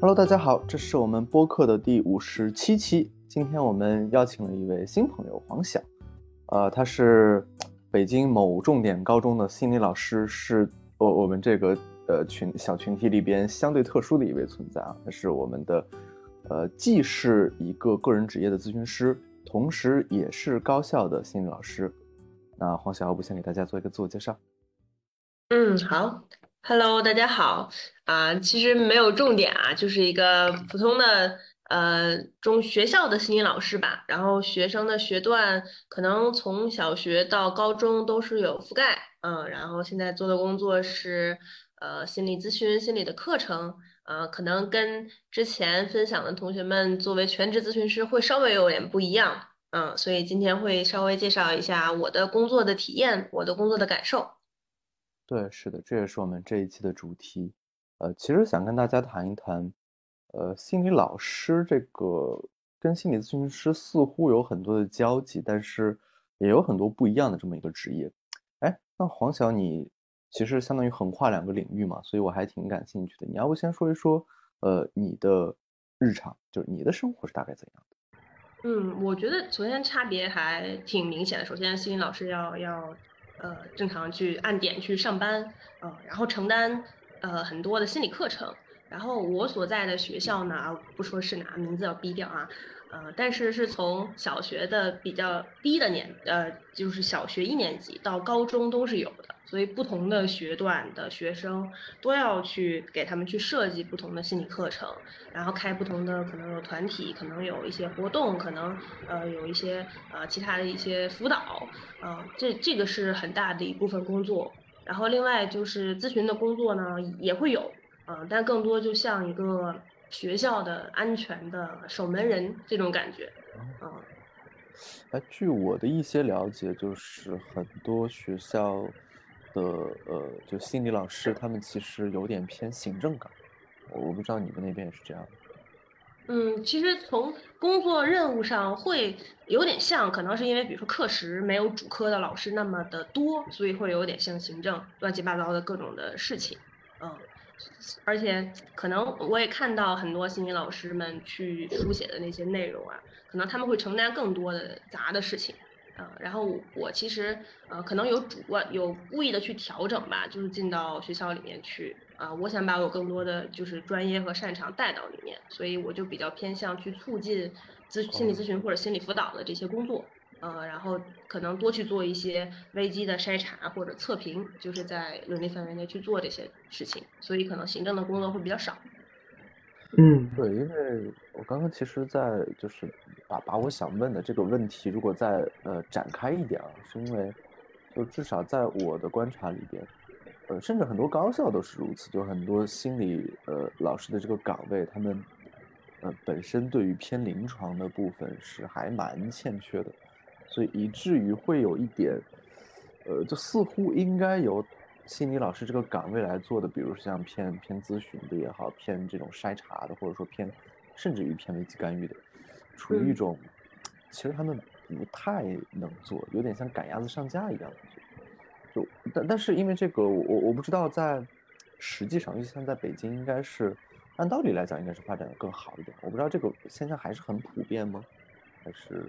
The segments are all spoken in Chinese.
Hello，大家好，这是我们播客的第五十七期。今天我们邀请了一位新朋友黄晓，呃，他是北京某重点高中的心理老师，是我我们这个呃群小群体里边相对特殊的一位存在啊。他是我们的呃，既是一个个人职业的咨询师，同时也是高校的心理老师。那黄晓，要不先给大家做一个自我介绍？嗯，好。Hello，大家好啊，其实没有重点啊，就是一个普通的呃中学校的心理老师吧。然后学生的学段可能从小学到高中都是有覆盖，嗯，然后现在做的工作是呃心理咨询、心理的课程，呃，可能跟之前分享的同学们作为全职咨询师会稍微有点不一样，嗯，所以今天会稍微介绍一下我的工作的体验，我的工作的感受。对，是的，这也是我们这一期的主题。呃，其实想跟大家谈一谈，呃，心理老师这个跟心理咨询师似乎有很多的交集，但是也有很多不一样的这么一个职业。哎，那黄晓，你其实相当于横跨两个领域嘛，所以我还挺感兴趣的。你要不先说一说，呃，你的日常，就是你的生活是大概怎样的？嗯，我觉得首先差别还挺明显的。首先，心理老师要要。呃，正常去按点去上班，呃，然后承担呃很多的心理课程。然后我所在的学校呢，不说是哪，名字要逼掉啊。呃，但是是从小学的比较低的年，呃，就是小学一年级到高中都是有的，所以不同的学段的学生都要去给他们去设计不同的心理课程，然后开不同的可能有团体，可能有一些活动，可能呃有一些呃其他的一些辅导，呃，这这个是很大的一部分工作。然后另外就是咨询的工作呢也会有，嗯，但更多就像一个。学校的安全的守门人这种感觉，嗯，哎，据我的一些了解，就是很多学校的呃，就心理老师，他们其实有点偏行政岗，我不知道你们那边也是这样。嗯，其实从工作任务上会有点像，可能是因为比如说课时没有主科的老师那么的多，所以会有点像行政乱七八糟的各种的事情，嗯。而且可能我也看到很多心理老师们去书写的那些内容啊，可能他们会承担更多的杂的事情，啊，然后我其实呃可能有主观有故意的去调整吧，就是进到学校里面去，啊，我想把我更多的就是专业和擅长带到里面，所以我就比较偏向去促进咨心理咨询或者心理辅导的这些工作。呃，然后可能多去做一些危机的筛查或者测评，就是在伦理范围内去做这些事情，所以可能行政的工作会比较少。嗯，对，因为我刚刚其实，在就是把把我想问的这个问题，如果再呃展开一点啊，是因为就至少在我的观察里边，呃，甚至很多高校都是如此，就很多心理呃老师的这个岗位，他们呃本身对于偏临床的部分是还蛮欠缺的。所以以至于会有一点，呃，就似乎应该由心理老师这个岗位来做的，比如像偏偏咨询的也好，偏这种筛查的，或者说偏甚至于偏危机干预的，处于一种其实他们不太能做，有点像赶鸭子上架一样的。就但但是因为这个，我我不知道在实际上，就像在北京，应该是按道理来讲，应该是发展的更好一点。我不知道这个现象还是很普遍吗？还是？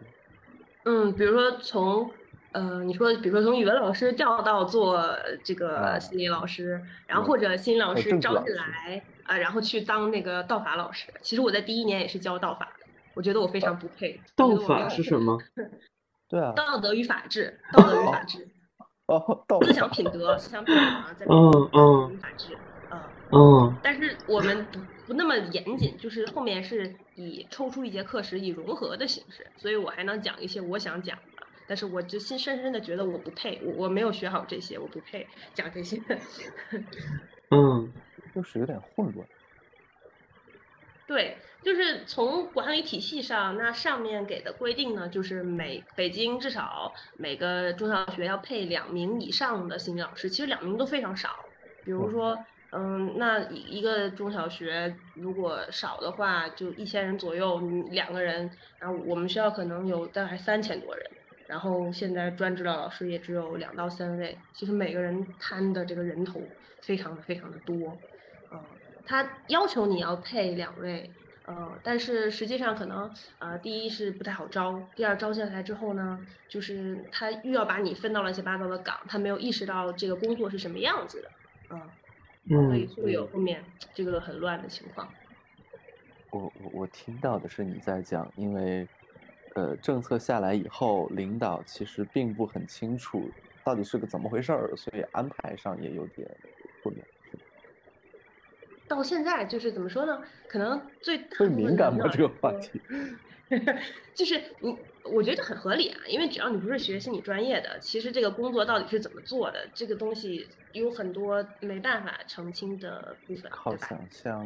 嗯，比如说从，呃，你说，比如说从语文老师调到做这个心理老师，然后或者心理老师招进来啊，然后去当那个道法老师。其实我在第一年也是教道法的，我觉得我非常不配。道法是什么？对啊。道德与法治，道德与法治。哦，道思想品德，思想品德啊，在嗯嗯。法治。嗯，但是我们不不那么严谨，就是后面是以抽出一节课时以融合的形式，所以我还能讲一些我想讲的，但是我就心深深的觉得我不配，我我没有学好这些，我不配讲这些。嗯，就是有点混乱。对，就是从管理体系上，那上面给的规定呢，就是每北京至少每个中小学要配两名以上的心理老师，其实两名都非常少，比如说。嗯，那一个中小学如果少的话，就一千人左右，两个人。然后我们学校可能有大概三千多人，然后现在专职的老师也只有两到三位。其实每个人摊的这个人头非常的非常的多，嗯，他要求你要配两位。呃，但是实际上可能，呃，第一是不太好招，第二招进来之后呢，就是他又要把你分到乱七八糟的岗，他没有意识到这个工作是什么样子的，嗯，所以会有后面这个很乱的情况。我我我听到的是你在讲，因为，呃，政策下来以后，领导其实并不很清楚到底是个怎么回事儿，所以安排上也有点混乱。到现在就是怎么说呢？可能最会敏感吗？这个话题，就是你，我觉得这很合理啊。因为只要你不是学心理专业的，其实这个工作到底是怎么做的，这个东西有很多没办法澄清的部分，靠想象。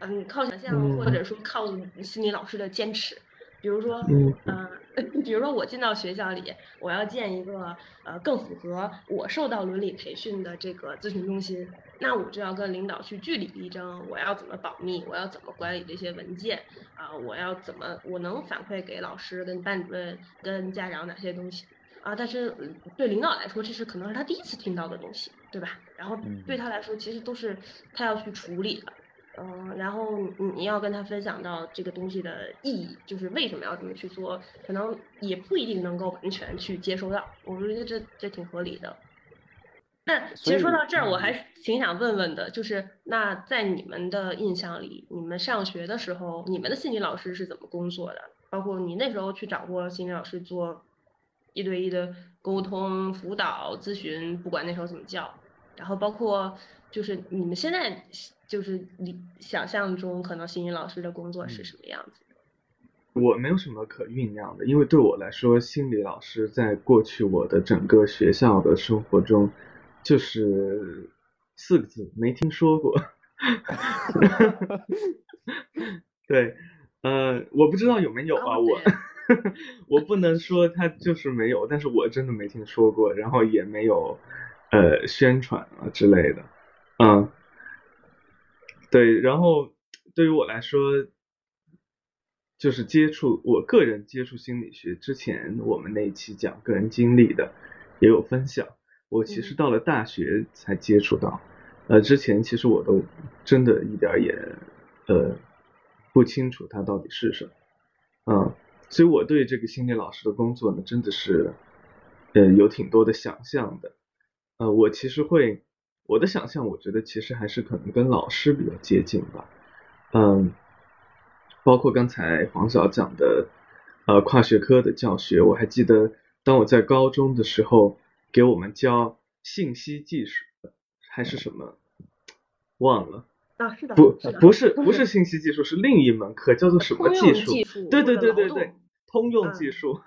嗯，靠想象，或者说靠心理老师的坚持。比如说，嗯，比如说我进到学校里，我要建一个呃更符合我受到伦理培训的这个咨询中心，那我就要跟领导去据理力争，我要怎么保密，我要怎么管理这些文件啊，我要怎么我能反馈给老师、跟班主任、跟家长哪些东西啊？但是对领导来说，这是可能是他第一次听到的东西，对吧？然后对他来说，其实都是他要去处理的。嗯，然后你要跟他分享到这个东西的意义，就是为什么要这么去做，可能也不一定能够完全去接收到。我觉得这这挺合理的。那其实说到这儿，我还挺想问问的，就是那在你们的印象里，你们上学的时候，你们的心理老师是怎么工作的？包括你那时候去找过心理老师做一对一的沟通、辅导、咨询，不管那时候怎么叫。然后包括就是你们现在。就是你想象中可能心理老师的工作是什么样子？我没有什么可酝酿的，因为对我来说，心理老师在过去我的整个学校的生活中，就是四个字，没听说过。对，呃，我不知道有没有啊，我 我不能说他就是没有，但是我真的没听说过，然后也没有呃宣传啊之类的，嗯。对，然后对于我来说，就是接触我个人接触心理学之前，我们那一期讲个人经历的也有分享。我其实到了大学才接触到，呃，之前其实我都真的一点也呃不清楚它到底是什么，嗯，所以我对这个心理老师的工作呢，真的是呃有挺多的想象的，呃，我其实会。我的想象，我觉得其实还是可能跟老师比较接近吧，嗯，包括刚才黄晓讲的，呃，跨学科的教学，我还记得，当我在高中的时候，给我们教信息技术还是什么，忘了啊，是的，不，不是，不是信息技术，是另一门课，叫做什么技术？对对对对对，通用技术，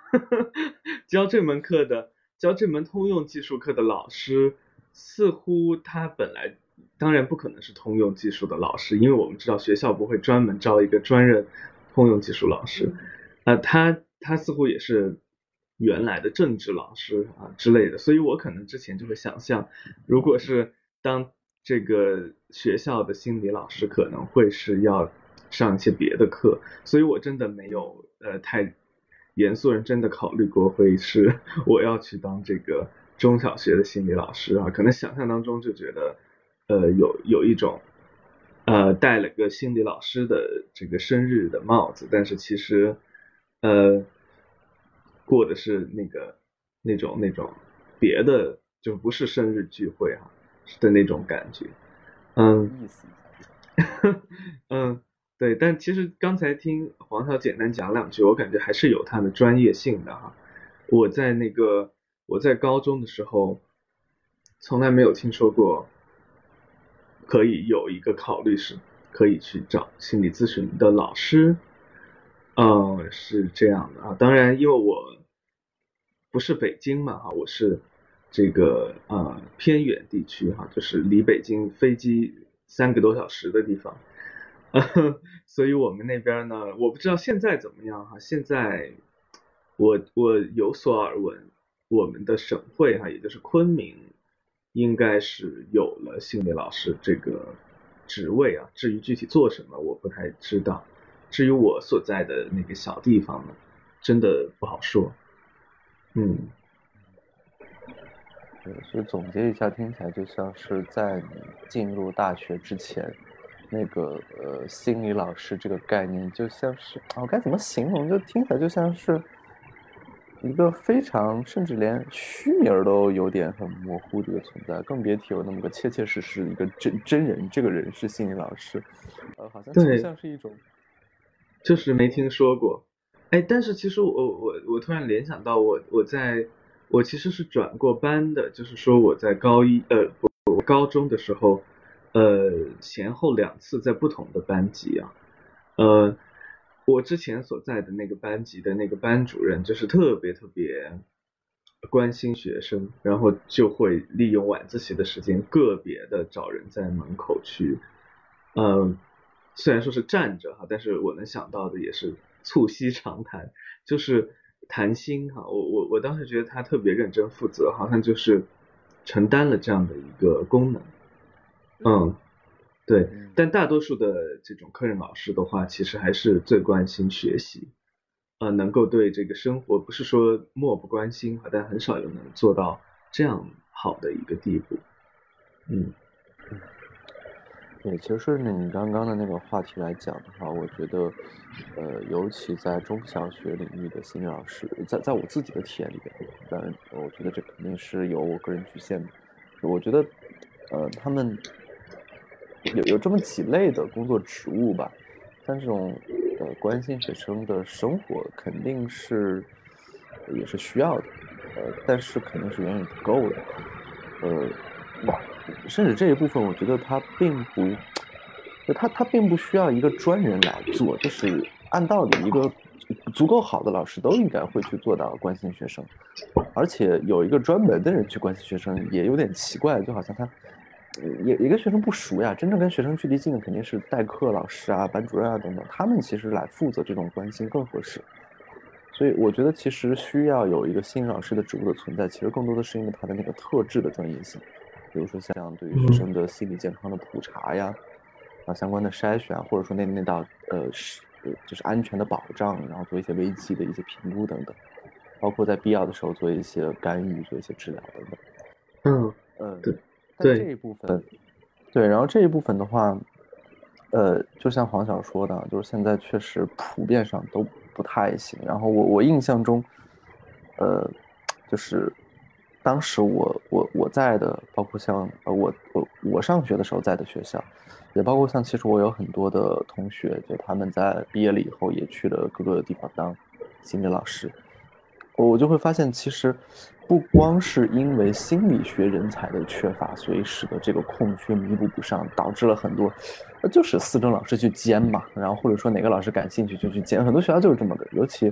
教这门课的，教这门通用技术课的老师。似乎他本来当然不可能是通用技术的老师，因为我们知道学校不会专门招一个专任通用技术老师。呃，他他似乎也是原来的政治老师啊之类的，所以我可能之前就会想象，如果是当这个学校的心理老师，可能会是要上一些别的课，所以我真的没有呃太严肃认真的考虑过会是 我要去当这个。中小学的心理老师啊，可能想象当中就觉得，呃，有有一种，呃，戴了个心理老师的这个生日的帽子，但是其实，呃，过的是那个那种那种别的，就不是生日聚会啊的那种感觉，嗯，意思，嗯，对，但其实刚才听黄小简单讲两句，我感觉还是有他的专业性的哈，我在那个。我在高中的时候，从来没有听说过可以有一个考虑是可以去找心理咨询的老师，嗯，是这样的啊。当然，因为我不是北京嘛，哈，我是这个呃偏远地区哈，就是离北京飞机三个多小时的地方，所以我们那边呢，我不知道现在怎么样哈。现在我我有所耳闻。我们的省会哈，也就是昆明，应该是有了心理老师这个职位啊。至于具体做什么，我不太知道。至于我所在的那个小地方呢，真的不好说。嗯，对，所以总结一下，听起来就像是在你进入大学之前，那个呃心理老师这个概念，就像是我该怎么形容？就听起来就像是一个非常甚至连虚名都有点很模糊的一个存在，更别提有那么个切切实实的一个真真人。这个人是心理老师，呃，好像就像是一种，就是没听说过。哎，但是其实我我我突然联想到，我我在我其实是转过班的，就是说我在高一呃我高中的时候。呃，前后两次在不同的班级啊，呃，我之前所在的那个班级的那个班主任就是特别特别关心学生，然后就会利用晚自习的时间，个别的找人在门口去，呃，虽然说是站着哈，但是我能想到的也是促膝长谈，就是谈心哈。我我我当时觉得他特别认真负责，好像就是承担了这样的一个功能。嗯，对，但大多数的这种科任老师的话，其实还是最关心学习，呃，能够对这个生活不是说漠不关心哈，但很少有能做到这样好的一个地步。嗯，对，其实顺着你刚刚的那个话题来讲的话，我觉得，呃，尤其在中小学领域的心理老师，在在我自己的体验里边，但我觉得这肯定是有我个人局限的，我觉得，呃，他们。有有这么几类的工作职务吧，像这种呃关心学生的生活肯定是也是需要的，呃，但是肯定是远远不够的，呃，甚至这一部分我觉得他并不，他他并不需要一个专人来做，就是按道理一个足够好的老师都应该会去做到关心学生，而且有一个专门的人去关心学生也有点奇怪，就好像他。也也跟学生不熟呀，真正跟学生距离近的肯定是代课老师啊、班主任啊等等，他们其实来负责这种关心更合适。所以我觉得其实需要有一个心理老师的职务的存在，其实更多的是因为他的那个特质的专业性，比如说像对于学生的心理健康的普查呀，啊相关的筛选，或者说那那道呃是就是安全的保障，然后做一些危机的一些评估等等，包括在必要的时候做一些干预、做一些治疗等等。嗯嗯，对。但这一部分，对，然后这一部分的话，呃，就像黄晓说的，就是现在确实普遍上都不太行。然后我我印象中，呃，就是当时我我我在的，包括像呃我我我上学的时候在的学校，也包括像其实我有很多的同学，就他们在毕业了以后也去了各个地方当心理老师，我就会发现其实。不光是因为心理学人才的缺乏，所以使得这个空缺弥补不上，导致了很多，就是四中老师去兼嘛，然后或者说哪个老师感兴趣就去兼，很多学校就是这么个。尤其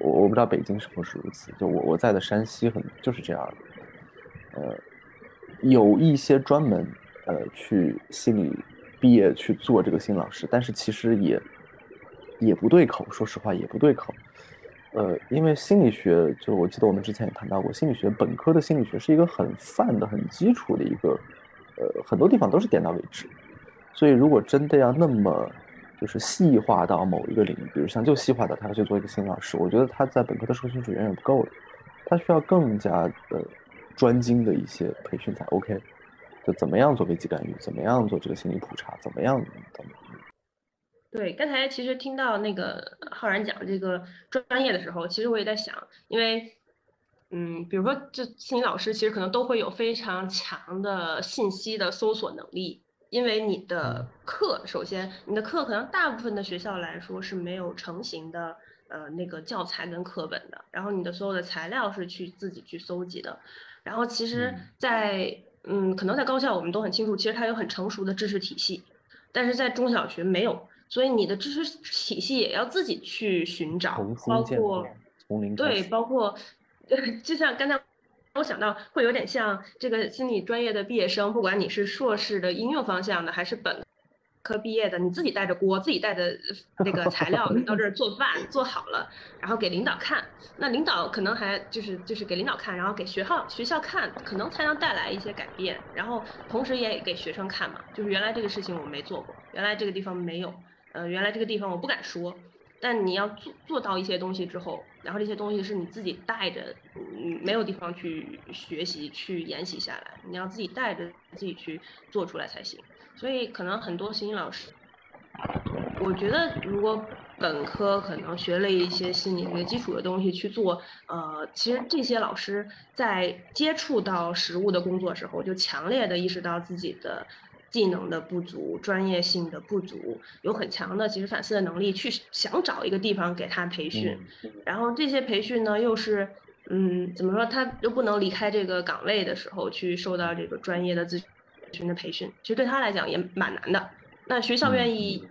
我我不知道北京是不是如此，就我我在的山西很就是这样的，呃，有一些专门呃去心理毕业去做这个新老师，但是其实也也不对口，说实话也不对口。呃，因为心理学，就我记得我们之前也谈到过，心理学本科的心理学是一个很泛的、很基础的一个，呃，很多地方都是点到为止。所以，如果真的要那么就是细化到某一个领域，比如像就细化到他要去做一个心理老师，我觉得他在本科的授训是远远不够的，他需要更加的专精的一些培训才 OK。就怎么样做危机干预，怎么样做这个心理普查，怎么样等。对，刚才其实听到那个浩然讲这个专业的时候，其实我也在想，因为，嗯，比如说这心理老师其实可能都会有非常强的信息的搜索能力，因为你的课，首先你的课可能大部分的学校来说是没有成型的呃那个教材跟课本的，然后你的所有的材料是去自己去搜集的，然后其实，在嗯可能在高校我们都很清楚，其实它有很成熟的知识体系，但是在中小学没有。所以你的知识体系也要自己去寻找，包括对，包括，就像刚才我想到，会有点像这个心理专业的毕业生，不管你是硕士的应用方向的，还是本科毕业的，你自己带着锅，自己带着 那个材料到这儿做饭，做好了，然后给领导看，那领导可能还就是就是给领导看，然后给学校学校看，可能才能带来一些改变，然后同时也给学生看嘛，就是原来这个事情我没做过，原来这个地方没有。呃，原来这个地方我不敢说，但你要做做到一些东西之后，然后这些东西是你自己带着，嗯，没有地方去学习去研习下来，你要自己带着自己去做出来才行。所以可能很多心理老师，我觉得如果本科可能学了一些心理学基础的东西去做，呃，其实这些老师在接触到实务的工作时候，就强烈的意识到自己的技能的不足、专业性的不足，有很强的其实反思的能力，去想找一个地方给他培训，然后这些培训呢又是。嗯，怎么说？他又不能离开这个岗位的时候去受到这个专业的咨询的培训，其实对他来讲也蛮难的。那学校愿意，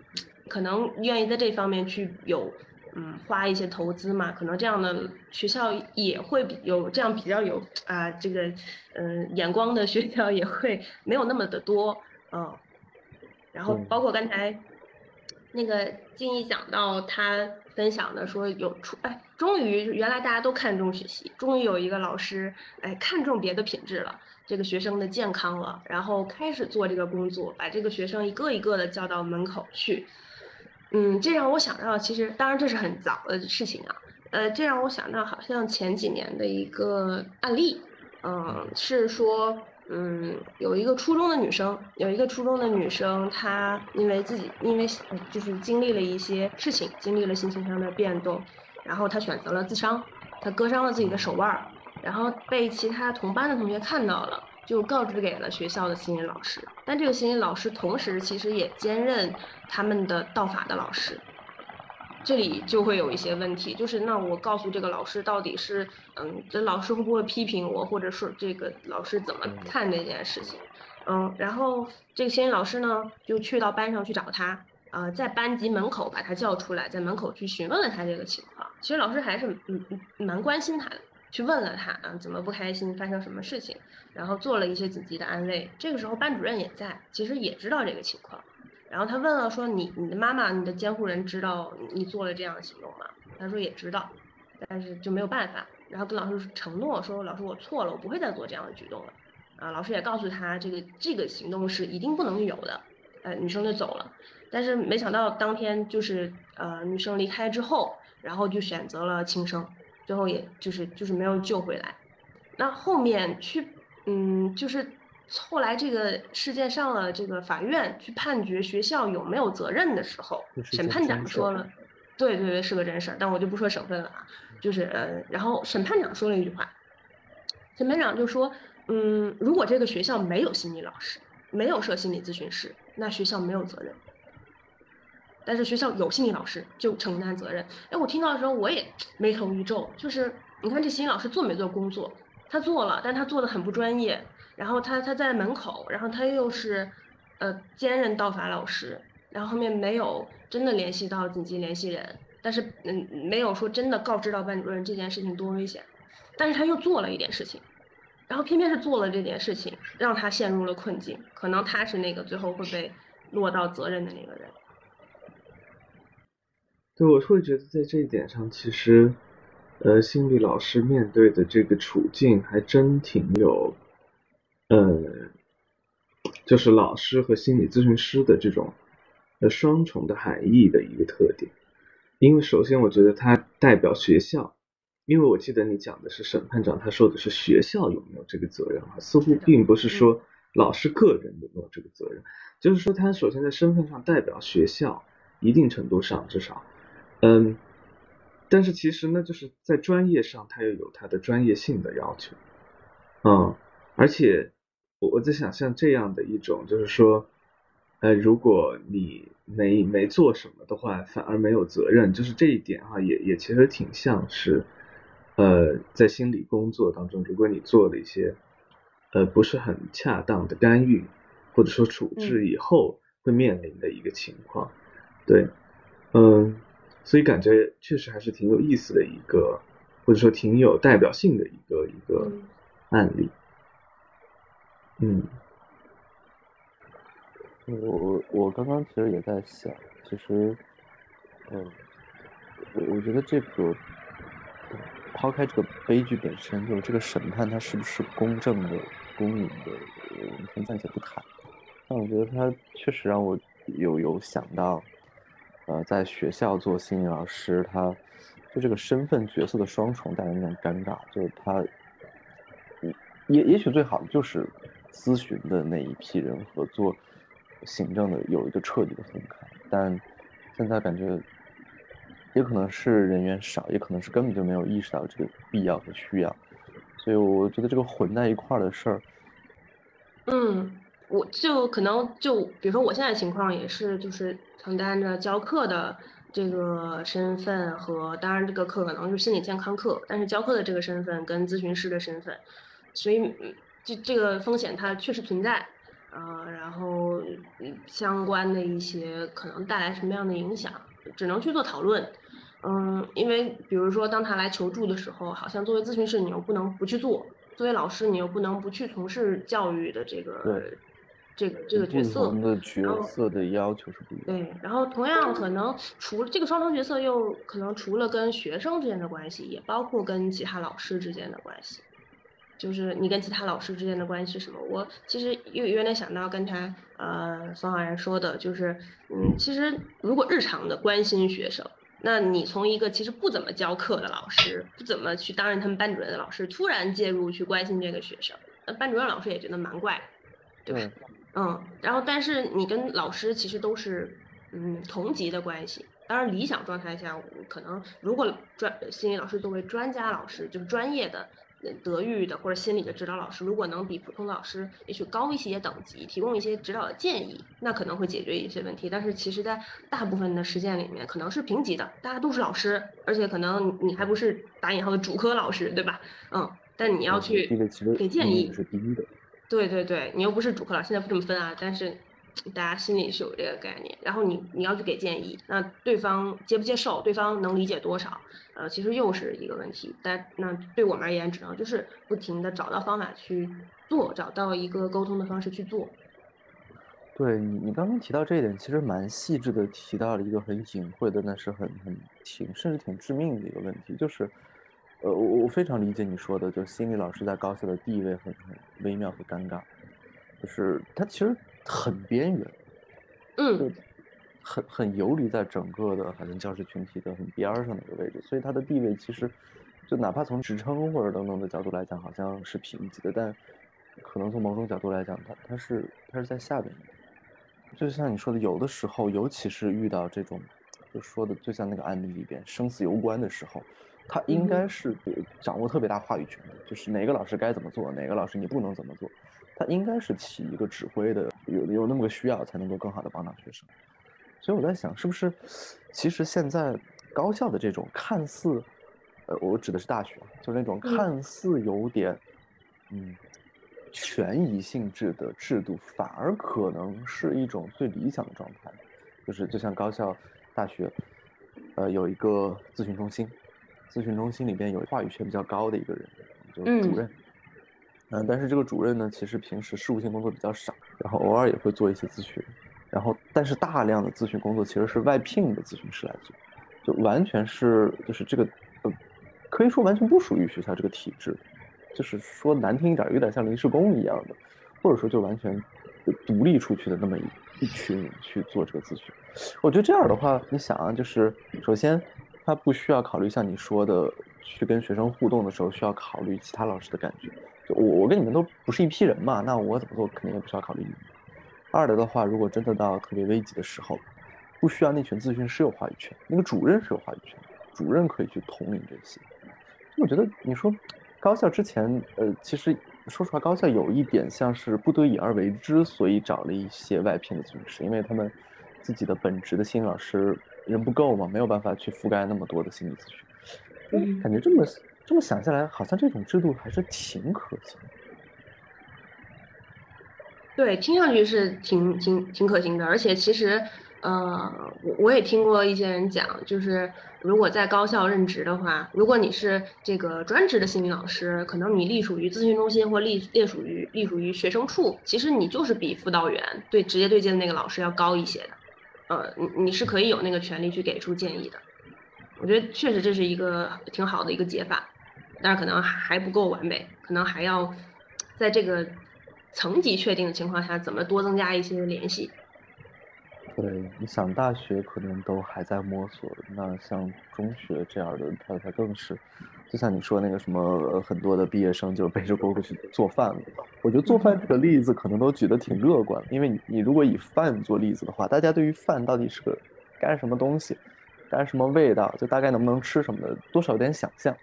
可能愿意在这方面去有，嗯，花一些投资嘛？可能这样的学校也会有这样比较有啊，这个嗯眼光的学校也会没有那么的多，嗯。然后包括刚才那个静怡讲到他。分享的说有出哎，终于原来大家都看重学习，终于有一个老师哎看重别的品质了，这个学生的健康了，然后开始做这个工作，把这个学生一个一个的叫到门口去，嗯，这让我想到，其实当然这是很早的事情啊，呃，这让我想到好像前几年的一个案例，嗯，是说。嗯，有一个初中的女生，有一个初中的女生，她因为自己因为就是经历了一些事情，经历了心情上的变动，然后她选择了自伤，她割伤了自己的手腕儿，然后被其他同班的同学看到了，就告知给了学校的心理老师，但这个心理老师同时其实也兼任他们的道法的老师。这里就会有一些问题，就是那我告诉这个老师到底是，嗯，这老师会不会批评我，或者说这个老师怎么看这件事情，嗯，然后这个心理老师呢就去到班上去找他，呃，在班级门口把他叫出来，在门口去询问了他这个情况。其实老师还是嗯蛮关心他的，去问了他啊怎么不开心，发生什么事情，然后做了一些紧急的安慰。这个时候班主任也在，其实也知道这个情况。然后他问了说：“你你的妈妈，你的监护人知道你做了这样的行动吗？”他说也知道，但是就没有办法。然后跟老师承诺说：“老师，我错了，我不会再做这样的举动了。”啊，老师也告诉他这个这个行动是一定不能有的。呃，女生就走了。但是没想到当天就是呃女生离开之后，然后就选择了轻生，最后也就是就是没有救回来。那后面去嗯就是。后来这个事件上了这个法院去判决学校有没有责任的时候，审判长说了，对对对是个真事儿，但我就不说省份了啊，就是呃，然后审判长说了一句话，审判长就说，嗯，如果这个学校没有心理老师，没有设心理咨询师，那学校没有责任，但是学校有心理老师就承担责任。哎，我听到的时候我也眉头一皱，就是你看这心理老师做没做工作？他做了，但他做的很不专业。然后他他在门口，然后他又是，呃，兼任道法老师，然后后面没有真的联系到紧急联系人，但是嗯，没有说真的告知到班主任这件事情多危险，但是他又做了一点事情，然后偏偏是做了这件事情，让他陷入了困境，可能他是那个最后会被落到责任的那个人。对，我会觉得在这一点上，其实，呃，心理老师面对的这个处境还真挺有。呃，就是老师和心理咨询师的这种呃双重的含义的一个特点。因为首先，我觉得它代表学校，因为我记得你讲的是审判长，他说的是学校有没有这个责任啊？似乎并不是说老师个人有没有这个责任，就是说他首先在身份上代表学校，一定程度上至少，嗯，但是其实呢，就是在专业上他又有他的专业性的要求，嗯，而且。我我在想，像这样的一种，就是说，呃，如果你没没做什么的话，反而没有责任，就是这一点哈，也也其实挺像是，呃，在心理工作当中，如果你做了一些，呃，不是很恰当的干预或者说处置以后会面临的一个情况，对，嗯，所以感觉确实还是挺有意思的一个，或者说挺有代表性的一个一个案例。嗯，嗯我我我刚刚其实也在想，其实，嗯，我我觉得这个抛开这个悲剧本身，就是这个审判它是不是公正的、公允的，我们先暂且不谈。但我觉得它确实让我有有想到，呃，在学校做心理老师，他就这个身份角色的双重带来那种尴尬，就是他，也也许最好的就是。咨询的那一批人和做行政的有一个彻底的分开，但现在感觉也可能是人员少，也可能是根本就没有意识到这个必要和需要，所以我觉得这个混在一块儿的事儿，嗯，我就可能就比如说我现在情况也是，就是承担着教课的这个身份和当然这个课可能是心理健康课，但是教课的这个身份跟咨询师的身份，所以这这个风险它确实存在。啊，然后相关的一些可能带来什么样的影响，只能去做讨论。嗯，因为比如说当他来求助的时候，好像作为咨询师你又不能不去做，作为老师你又不能不去从事教育的这个这个这个角色。不同的角色的要求是不一样。对，然后同样可能除了这个双重角色，又可能除了跟学生之间的关系，也包括跟其他老师之间的关系。就是你跟其他老师之间的关系是什么？我其实有有点想到刚才呃方浩然说的，就是嗯，其实如果日常的关心学生，那你从一个其实不怎么教课的老师，不怎么去担任他们班主任的老师，突然介入去关心这个学生，那班主任老师也觉得蛮怪，对吧？嗯，然后但是你跟老师其实都是嗯同级的关系，当然理想状态下，可能如果专心理老师作为专家老师，就是专业的。德育的或者心理的指导老师，如果能比普通老师也许高一些等级，提供一些指导的建议，那可能会解决一些问题。但是其实，在大部分的实践里面，可能是平级的，大家都是老师，而且可能你还不是打引号的主科老师，对吧？嗯，但你要去给建议，是第一的。对对对，你又不是主科老师，现在不这么分啊，但是。大家心里是有这个概念，然后你你要去给建议，那对方接不接受，对方能理解多少，呃，其实又是一个问题。但那对我们而言，只能就是不停的找到方法去做，找到一个沟通的方式去做。对你，你刚刚提到这一点，其实蛮细致的提到了一个很隐晦的，但是很很挺甚至挺致命的一个问题，就是，呃，我我非常理解你说的，就心理老师在高校的地位很很微妙和尴尬，就是他其实。很边缘，嗯，很很游离在整个的好像教师群体的很边儿上的一个位置，所以他的地位其实，就哪怕从职称或者等等的角度来讲，好像是平级的，但可能从某种角度来讲，他他是他是在下边的。就像你说的，有的时候，尤其是遇到这种，就说的就像那个案例里边生死攸关的时候，他应该是掌握特别大话语权的，就是哪个老师该怎么做，哪个老师你不能怎么做。他应该是起一个指挥的，有有那么个需要，才能够更好的帮到学生。所以我在想，是不是其实现在高校的这种看似，呃，我指的是大学，就是那种看似有点，嗯，权宜性质的制度，反而可能是一种最理想的状态。就是就像高校、大学，呃，有一个咨询中心，咨询中心里边有话语权比较高的一个人，就是主任。嗯，嗯但是这个主任呢，其实平时事务性工作比较少，然后偶尔也会做一些咨询，然后但是大量的咨询工作其实是外聘的咨询师来做，就完全是就是这个，呃，可以说完全不属于学校这个体制，就是说难听一点，有点像临时工一样的，或者说就完全独立出去的那么一一群人去做这个咨询。我觉得这样的话，你想啊，就是首先他不需要考虑像你说的，去跟学生互动的时候需要考虑其他老师的感觉。就我我跟你们都不是一批人嘛，那我怎么做肯定也不需要考虑你们。二的的话，如果真的到特别危急的时候，不需要那群咨询师有话语权，那个主任是有话语权，主任可以去统领这些。我觉得你说高校之前，呃，其实说实话，高校有一点像是不得已而为之，所以找了一些外聘的咨询师，因为他们自己的本职的心理老师人不够嘛，没有办法去覆盖那么多的心理咨询。嗯，感觉这么。这么想下来，好像这种制度还是挺可行。对，听上去是挺挺挺可行的。而且其实，呃，我我也听过一些人讲，就是如果在高校任职的话，如果你是这个专职的心理老师，可能你隶属于咨询中心或隶隶属于隶属于学生处，其实你就是比辅导员对直接对接的那个老师要高一些的。呃，你你是可以有那个权利去给出建议的。我觉得确实这是一个挺好的一个解法。但是可能还不够完美，可能还要在这个层级确定的情况下，怎么多增加一些联系？对，你想大学可能都还在摸索，那像中学这样的，它它更是就像你说那个什么，很多的毕业生就背着锅去做饭了。我觉得做饭这个例子可能都举得挺乐观，因为你你如果以饭做例子的话，大家对于饭到底是个干什么东西，干什么味道，就大概能不能吃什么的，多少有点想象。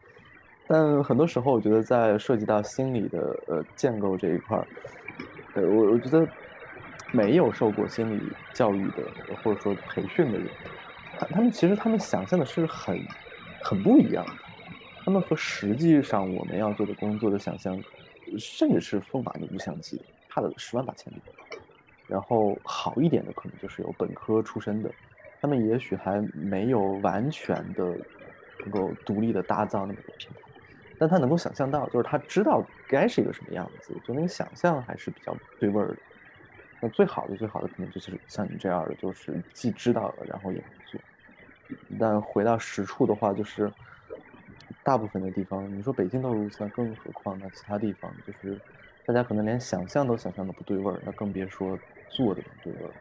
但很多时候，我觉得在涉及到心理的呃建构这一块儿，呃，我我觉得没有受过心理教育的或者说培训的人，他他们其实他们想象的是很很不一样的。他们和实际上我们要做的工作的想象，甚至是风马牛不相及，差了十万八千里。然后好一点的可能就是有本科出身的，他们也许还没有完全的能够独立的搭造那么个品牌，但他能够想象到，就是他知道该是一个什么样子，就那个想象还是比较对味儿的。那最好的最好的可能就是像你这样的，就是既知道了，然后也能做。但回到实处的话，就是。大部分的地方，你说北京都如此，更何况那其他地方，就是大家可能连想象都想象的不对味儿，那更别说做的不对味儿。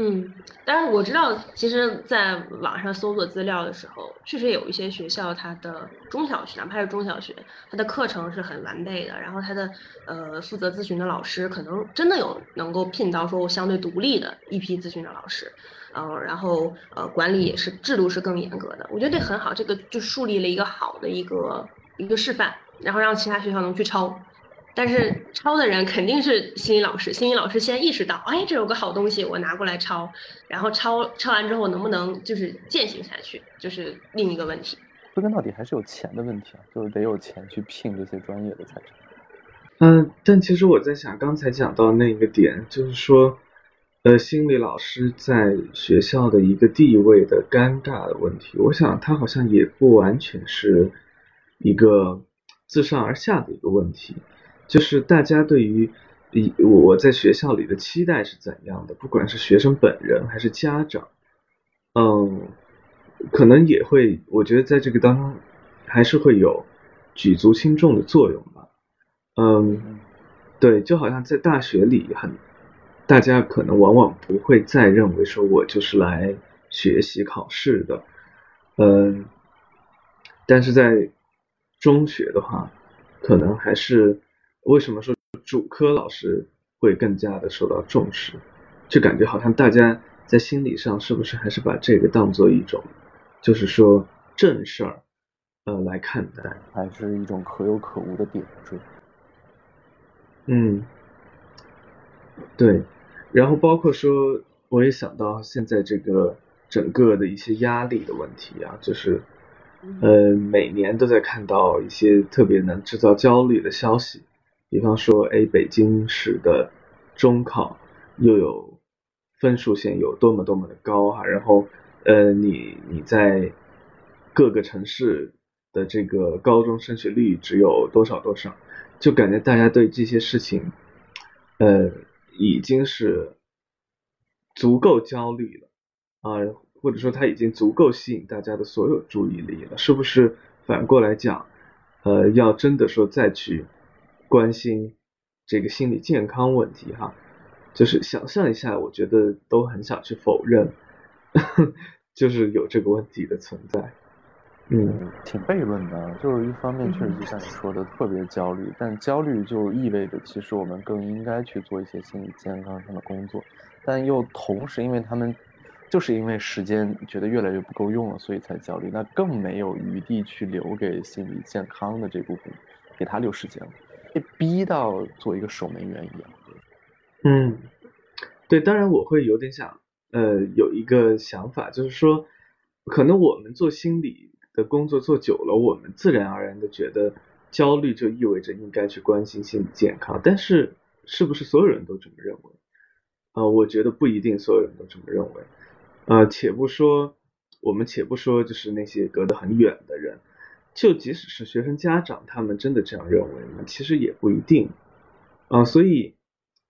嗯，但是我知道，其实在网上搜索资料的时候，确实有一些学校，它的中小学，哪怕是中小学，它的课程是很完备的，然后它的呃负责咨询的老师，可能真的有能够聘到说我相对独立的一批咨询的老师。嗯，然后呃，管理也是制度是更严格的，我觉得这很好，这个就树立了一个好的一个一个示范，然后让其他学校能去抄，但是抄的人肯定是心理老师，心理老师先意识到，哎，这有个好东西，我拿过来抄，然后抄抄完之后能不能就是践行下去，就是另一个问题。归根到底还是有钱的问题啊，就是得有钱去聘这些专业的才成。嗯，但其实我在想，刚才讲到那个点，就是说。呃，心理老师在学校的一个地位的尴尬的问题，我想他好像也不完全是一个自上而下的一个问题，就是大家对于我在学校里的期待是怎样的，不管是学生本人还是家长，嗯，可能也会，我觉得在这个当中还是会有举足轻重的作用吧。嗯，对，就好像在大学里很。大家可能往往不会再认为说我就是来学习考试的，嗯，但是在中学的话，可能还是为什么说主科老师会更加的受到重视？就感觉好像大家在心理上是不是还是把这个当做一种，就是说正事儿，呃来看待，还是一种可有可无的点缀？嗯，对。然后包括说，我也想到现在这个整个的一些压力的问题啊，就是，呃，每年都在看到一些特别能制造焦虑的消息，比方说，哎，北京市的中考又有分数线有多么多么的高哈，然后，呃，你你在各个城市的这个高中升学率只有多少多少，就感觉大家对这些事情，呃。已经是足够焦虑了啊，或者说他已经足够吸引大家的所有注意力了，是不是？反过来讲，呃，要真的说再去关心这个心理健康问题哈，就是想象一下，我觉得都很想去否认，就是有这个问题的存在。嗯，挺悖论的，就是一方面确实像你说的特别焦虑，但焦虑就意味着其实我们更应该去做一些心理健康上的工作，但又同时因为他们就是因为时间觉得越来越不够用了，所以才焦虑，那更没有余地去留给心理健康的这部分，给他留时间了，被逼到做一个守门员一样。嗯，对，当然我会有点想，呃，有一个想法，就是说，可能我们做心理。的工作做久了，我们自然而然的觉得焦虑就意味着应该去关心心理健康，但是是不是所有人都这么认为？呃，我觉得不一定所有人都这么认为。呃，且不说我们且不说就是那些隔得很远的人，就即使是学生家长，他们真的这样认为吗？其实也不一定。啊，所以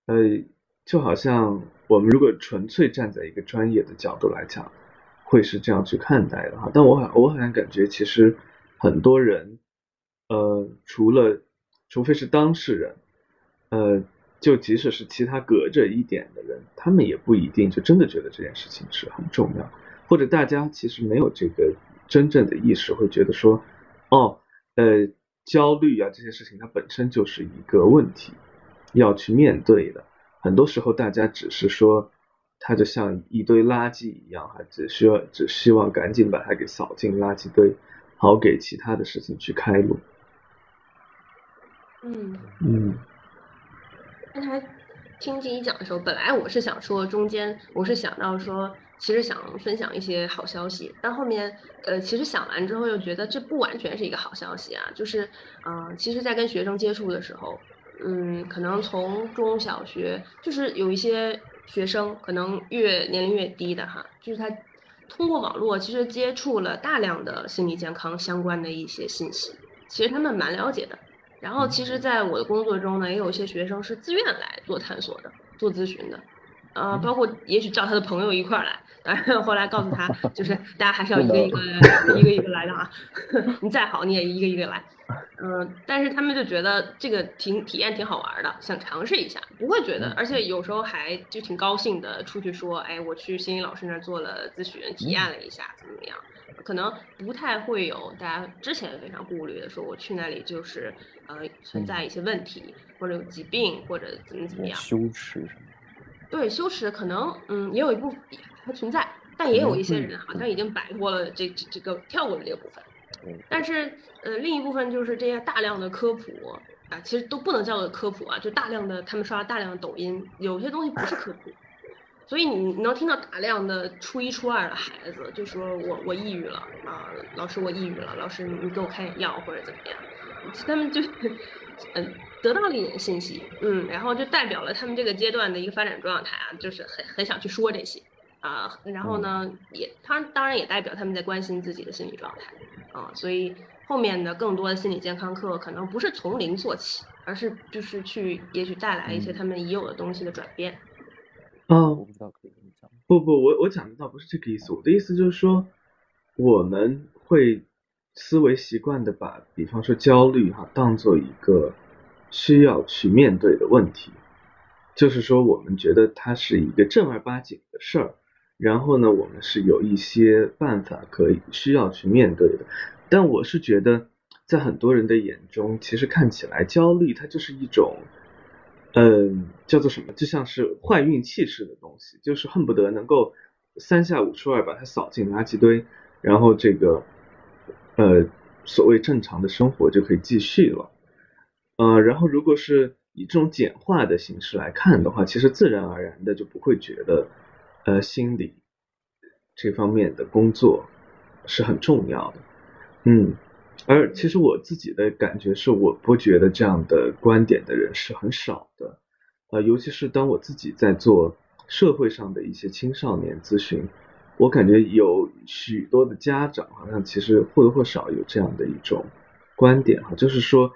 呃，就好像我们如果纯粹站在一个专业的角度来讲。会是这样去看待的哈，但我好我好像感觉其实很多人，呃，除了除非是当事人，呃，就即使是其他隔着一点的人，他们也不一定就真的觉得这件事情是很重要，或者大家其实没有这个真正的意识，会觉得说，哦，呃，焦虑啊这些事情它本身就是一个问题，要去面对的。很多时候大家只是说，它就像一堆垃圾一样，哈，只需要只希望赶紧把它给扫进垃圾堆，好给其他的事情去开路。嗯嗯。刚才听静怡讲的时候，本来我是想说中间，我是想到说。其实想分享一些好消息，但后面呃，其实想完之后又觉得这不完全是一个好消息啊。就是，嗯，其实，在跟学生接触的时候，嗯，可能从中小学，就是有一些学生可能越年龄越低的哈，就是他通过网络其实接触了大量的心理健康相关的一些信息，其实他们蛮了解的。然后，其实在我的工作中呢，也有一些学生是自愿来做探索的，做咨询的。呃，包括也许叫他的朋友一块儿来，然后后来告诉他，就是 大家还是要一个一个一个一个来的啊，你再好你也一个一个来，嗯，但是他们就觉得这个挺体验挺好玩的，想尝试一下，不会觉得，而且有时候还就挺高兴的，出去说，哎，我去心理老师那儿做了咨询，体验了一下，怎么怎么样，可能不太会有大家之前非常顾虑的，说我去那里就是呃存在一些问题，或者有疾病，或者怎么怎么样，羞耻什么。对羞耻可能嗯也有一部分还存在，但也有一些人好像已经摆脱了这这这个跳过的这个部分。但是呃另一部分就是这些大量的科普啊，其实都不能叫做科普啊，就大量的他们刷大量的抖音，有些东西不是科普，所以你能听到大量的初一初二的孩子就说我我抑郁了啊，老师我抑郁了，老师你给我开点药或者怎么样，他们就嗯。得到了一点信息，嗯，然后就代表了他们这个阶段的一个发展状态啊，就是很很想去说这些啊，然后呢，也他当然也代表他们在关心自己的心理状态啊，所以后面的更多的心理健康课可能不是从零做起，而是就是去也许带来一些他们已有的东西的转变。哦，我不知道可以怎么讲。不不，我我讲的倒不是这个意思，我的意思就是说，我们会思维习惯的把，比方说焦虑哈，当做一个。需要去面对的问题，就是说我们觉得它是一个正儿八经的事儿，然后呢，我们是有一些办法可以需要去面对的。但我是觉得，在很多人的眼中，其实看起来焦虑它就是一种，嗯，叫做什么，就像是坏运气似的东西，就是恨不得能够三下五除二把它扫进垃圾堆，然后这个，呃，所谓正常的生活就可以继续了。呃，然后如果是以这种简化的形式来看的话，其实自然而然的就不会觉得，呃，心理这方面的工作是很重要的，嗯，而其实我自己的感觉是，我不觉得这样的观点的人是很少的，呃，尤其是当我自己在做社会上的一些青少年咨询，我感觉有许多的家长好像其实或多或少有这样的一种观点哈，就是说。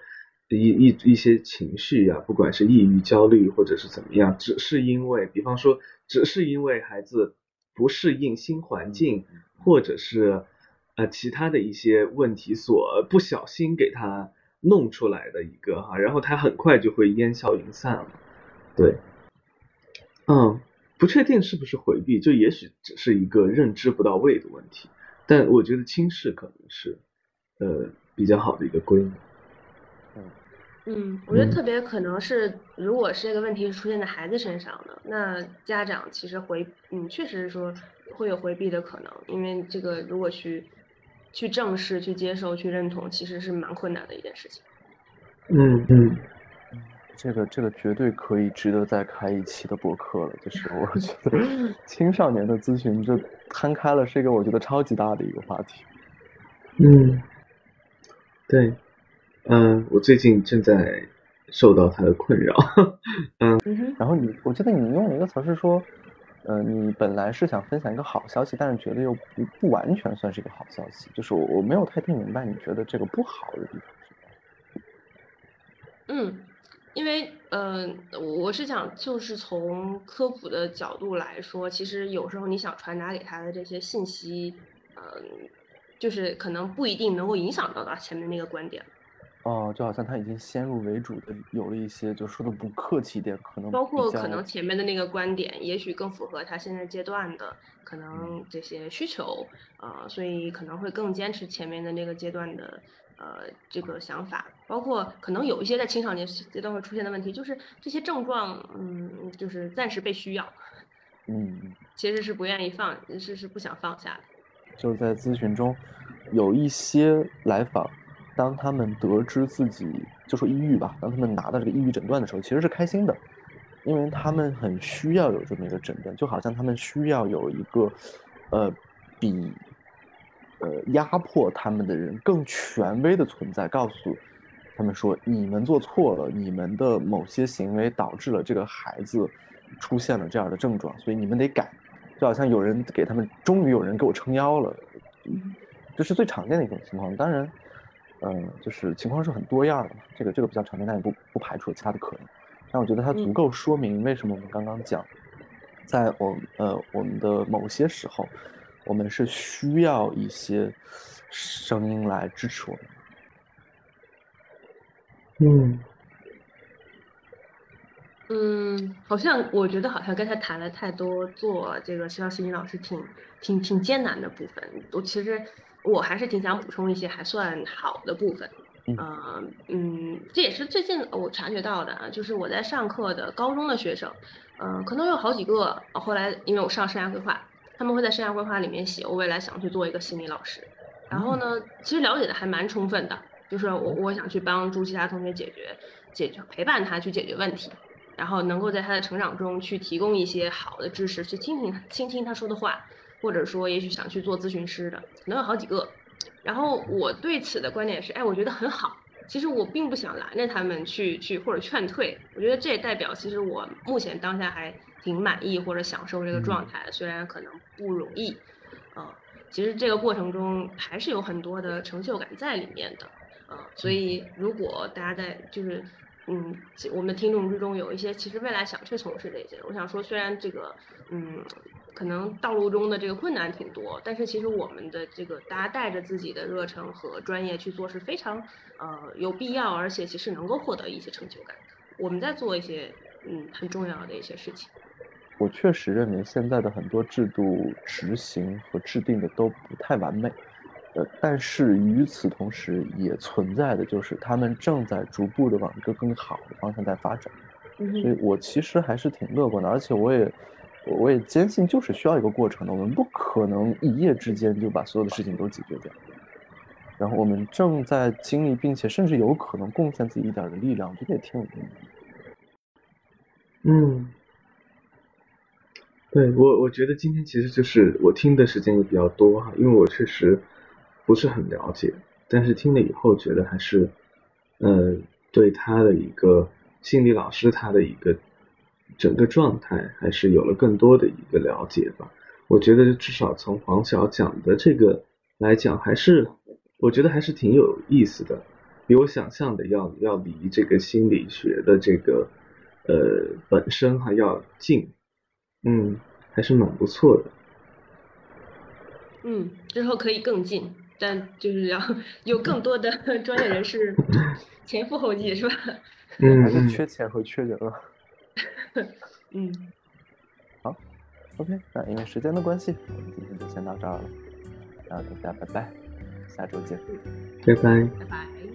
一一一些情绪呀，不管是抑郁、焦虑或者是怎么样，只是因为，比方说，只是因为孩子不适应新环境，或者是呃其他的一些问题所不小心给他弄出来的一个哈，然后他很快就会烟消云散了。对，嗯，不确定是不是回避，就也许只是一个认知不到位的问题，但我觉得轻视可能是呃比较好的一个归纳。嗯，我觉得特别可能是，如果是这个问题是出现在孩子身上的，那家长其实回，嗯，确实是说会有回避的可能，因为这个如果去去正视、去接受、去认同，其实是蛮困难的一件事情。嗯嗯，这个这个绝对可以值得再开一期的博客了。就是我觉得 青少年的咨询这摊开了，是一个我觉得超级大的一个话题。嗯，对。嗯，我最近正在受到他的困扰。嗯，然后你，我记得你用了一个词是说，呃，你本来是想分享一个好消息，但是觉得又不不完全算是一个好消息，就是我我没有太听明白你觉得这个不好的地方是嗯，因为呃，我是想就是从科普的角度来说，其实有时候你想传达给他的这些信息，嗯，就是可能不一定能够影响到他前面那个观点。哦，就好像他已经先入为主的有了一些，就说的不客气一点，可能包括可能前面的那个观点，也许更符合他现在阶段的可能这些需求啊，所以可能会更坚持前面的那个阶段的呃这个想法，包括可能有一些在青少年阶段会出现的问题，就是这些症状，嗯，就是暂时被需要，嗯，其实是不愿意放，是是不想放下的，就是在咨询中有一些来访。当他们得知自己就说抑郁吧，当他们拿到这个抑郁诊断的时候，其实是开心的，因为他们很需要有这么一个诊断，就好像他们需要有一个，呃，比，呃，压迫他们的人更权威的存在，告诉他们说，你们做错了，你们的某些行为导致了这个孩子出现了这样的症状，所以你们得改，就好像有人给他们，终于有人给我撑腰了，这是最常见的一种情况，当然。嗯，就是情况是很多样的嘛，这个这个比较常见，但也不不排除其他的可能。但我觉得它足够说明为什么我们刚刚讲，在我呃我们的某些时候，我们是需要一些声音来支持我们。嗯，嗯，好像我觉得好像刚才谈了太多做这个学校心理老师挺挺挺艰难的部分，我其实。我还是挺想补充一些还算好的部分，嗯嗯，这也是最近我察觉到的啊，就是我在上课的高中的学生，嗯，可能有好几个，后来因为我上生涯规划，他们会在生涯规划里面写我未来想去做一个心理老师，然后呢，其实了解的还蛮充分的，就是我我想去帮助其他同学解决解决陪伴他去解决问题，然后能够在他的成长中去提供一些好的知识，去倾听倾听他说的话。或者说，也许想去做咨询师的，可能有好几个。然后我对此的观点是，哎，我觉得很好。其实我并不想拦着他们去去或者劝退。我觉得这也代表，其实我目前当下还挺满意或者享受这个状态，虽然可能不容易。啊，其实这个过程中还是有很多的成就感在里面的。啊，所以如果大家在就是，嗯，我们的听众之中有一些其实未来想去从事这些，我想说，虽然这个，嗯。可能道路中的这个困难挺多，但是其实我们的这个大家带着自己的热忱和专业去做是非常呃有必要，而且其实能够获得一些成就感。我们在做一些嗯很重要的一些事情。我确实认为现在的很多制度执行和制定的都不太完美，呃，但是与此同时也存在的就是他们正在逐步的往一个更好的方向在发展，所以我其实还是挺乐观的，而且我也。我我也坚信，就是需要一个过程的。我们不可能一夜之间就把所有的事情都解决掉。然后我们正在经历，并且甚至有可能贡献自己一点的力量，我觉得也挺有意义。嗯，对我，我觉得今天其实就是我听的时间也比较多哈，因为我确实不是很了解，但是听了以后觉得还是，呃，对他的一个心理老师，他的一个。整个状态还是有了更多的一个了解吧。我觉得至少从黄晓讲的这个来讲，还是我觉得还是挺有意思的，比我想象的要要离这个心理学的这个呃本身还要近，嗯，还是蛮不错的。嗯，之后可以更近，但就是要有更多的 专业人士前赴后继，是吧？嗯，还是缺钱和缺人了。嗯，好，OK，那因为时间的关系，我们今天就先到这儿了，然后大家拜拜，下周见，拜拜，拜拜。